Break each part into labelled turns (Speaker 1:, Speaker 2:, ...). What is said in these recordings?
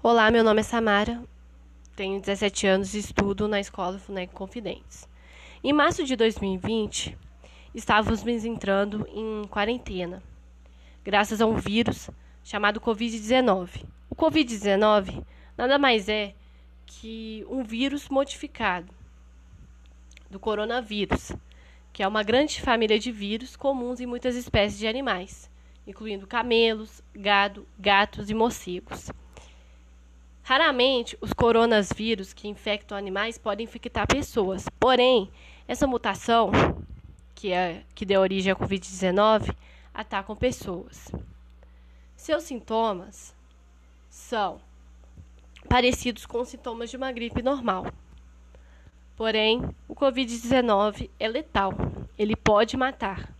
Speaker 1: Olá, meu nome é Samara, tenho 17 anos e estudo na escola FUNEC Confidentes. Em março de 2020, estávamos entrando em quarentena, graças a um vírus chamado Covid-19. O Covid-19 nada mais é que um vírus modificado do coronavírus, que é uma grande família de vírus comuns em muitas espécies de animais, incluindo camelos, gado, gatos e morcegos. Raramente, os coronavírus que infectam animais podem infectar pessoas. Porém, essa mutação, que, é, que deu origem à Covid-19, atacam pessoas. Seus sintomas são parecidos com os sintomas de uma gripe normal. Porém, o Covid-19 é letal, ele pode matar.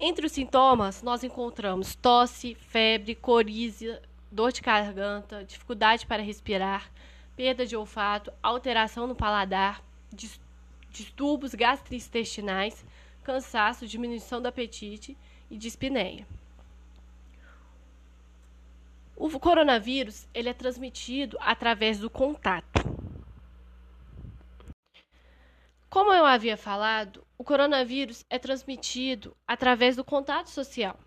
Speaker 1: Entre os sintomas, nós encontramos tosse, febre, coriza, dor de garganta, dificuldade para respirar, perda de olfato, alteração no paladar, distúrbios gastrointestinais, cansaço, diminuição do apetite e dispneia. O coronavírus ele é transmitido através do contato. Como eu havia falado, o coronavírus é transmitido através do contato social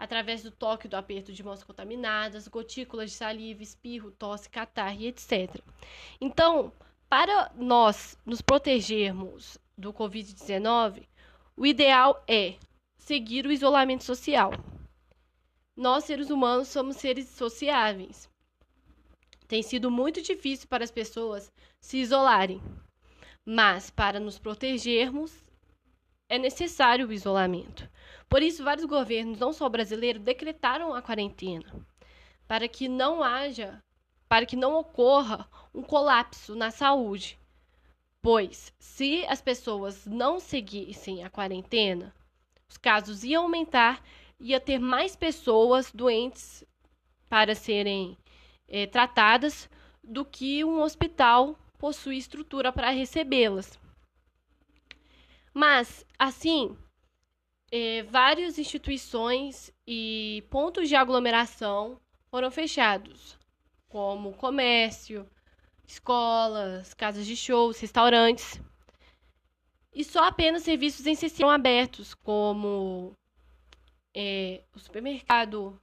Speaker 1: através do toque do aperto de mãos contaminadas, gotículas de saliva, espirro, tosse, catarro etc. Então, para nós nos protegermos do Covid-19, o ideal é seguir o isolamento social. Nós, seres humanos, somos seres sociáveis. Tem sido muito difícil para as pessoas se isolarem, mas para nos protegermos, é necessário o isolamento. Por isso, vários governos, não só o brasileiro, decretaram a quarentena para que não haja, para que não ocorra um colapso na saúde. Pois, se as pessoas não seguissem a quarentena, os casos iam aumentar, ia ter mais pessoas doentes para serem é, tratadas do que um hospital possui estrutura para recebê-las. Mas, assim, é, várias instituições e pontos de aglomeração foram fechados, como comércio, escolas, casas de shows, restaurantes. E só apenas serviços essenciais foram abertos, como é, o supermercado,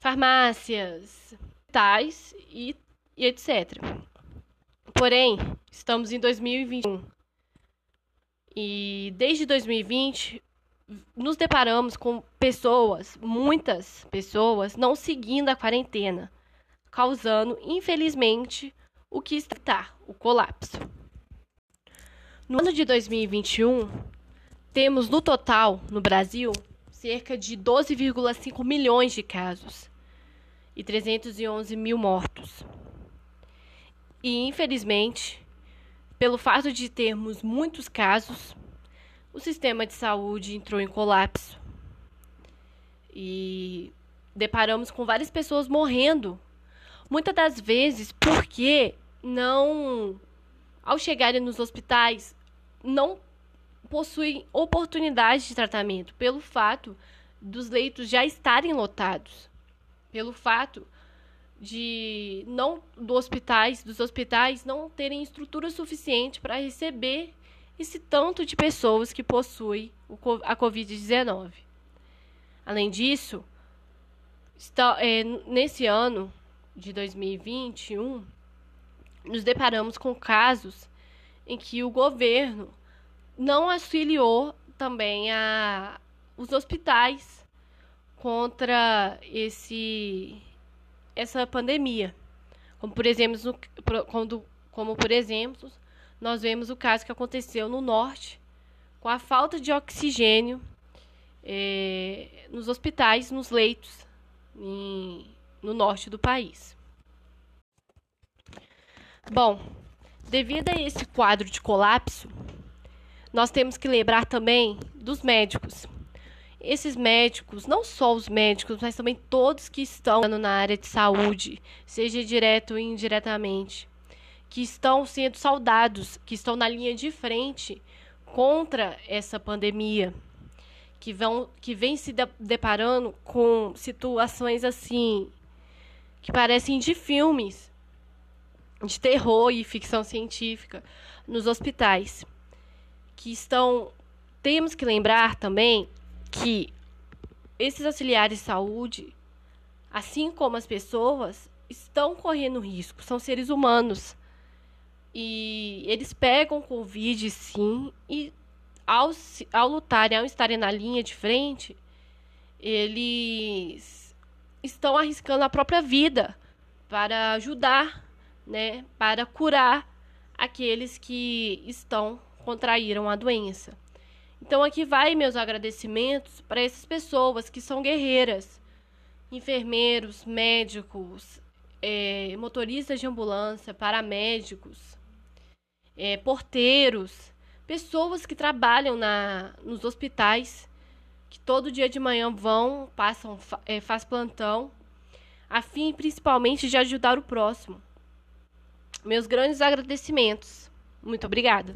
Speaker 1: farmácias, tais e, e etc. Porém, estamos em 2021. E desde 2020, nos deparamos com pessoas, muitas pessoas, não seguindo a quarentena, causando, infelizmente, o que está, o colapso. No ano de 2021, temos no total, no Brasil, cerca de 12,5 milhões de casos e 311 mil mortos. E, infelizmente, pelo fato de termos muitos casos, o sistema de saúde entrou em colapso. E deparamos com várias pessoas morrendo. Muitas das vezes porque não, ao chegarem nos hospitais, não possuem oportunidade de tratamento, pelo fato dos leitos já estarem lotados, pelo fato de não do hospitais, dos hospitais não terem estrutura suficiente para receber esse tanto de pessoas que possuem a Covid-19. Além disso, está, é, nesse ano de 2021, nos deparamos com casos em que o governo não auxiliou também a, os hospitais contra esse, essa pandemia. Como por exemplo, no, quando, como por exemplo, nós vemos o caso que aconteceu no norte, com a falta de oxigênio é, nos hospitais, nos leitos, em, no norte do país. Bom, devido a esse quadro de colapso, nós temos que lembrar também dos médicos. Esses médicos, não só os médicos, mas também todos que estão na área de saúde, seja direto ou indiretamente, que estão sendo saudados, que estão na linha de frente contra essa pandemia, que vão que vem se deparando com situações assim que parecem de filmes de terror e ficção científica nos hospitais, que estão temos que lembrar também que esses auxiliares de saúde, assim como as pessoas, estão correndo risco, são seres humanos. E eles pegam Covid sim, e ao, ao lutarem, ao estarem na linha de frente, eles estão arriscando a própria vida para ajudar, né, para curar aqueles que estão contraíram a doença. Então aqui vai meus agradecimentos para essas pessoas que são guerreiras, enfermeiros, médicos, é, motoristas de ambulância, paramédicos, é, porteiros, pessoas que trabalham na, nos hospitais, que todo dia de manhã vão, passam, é, faz plantão, a fim principalmente de ajudar o próximo. Meus grandes agradecimentos. Muito obrigada.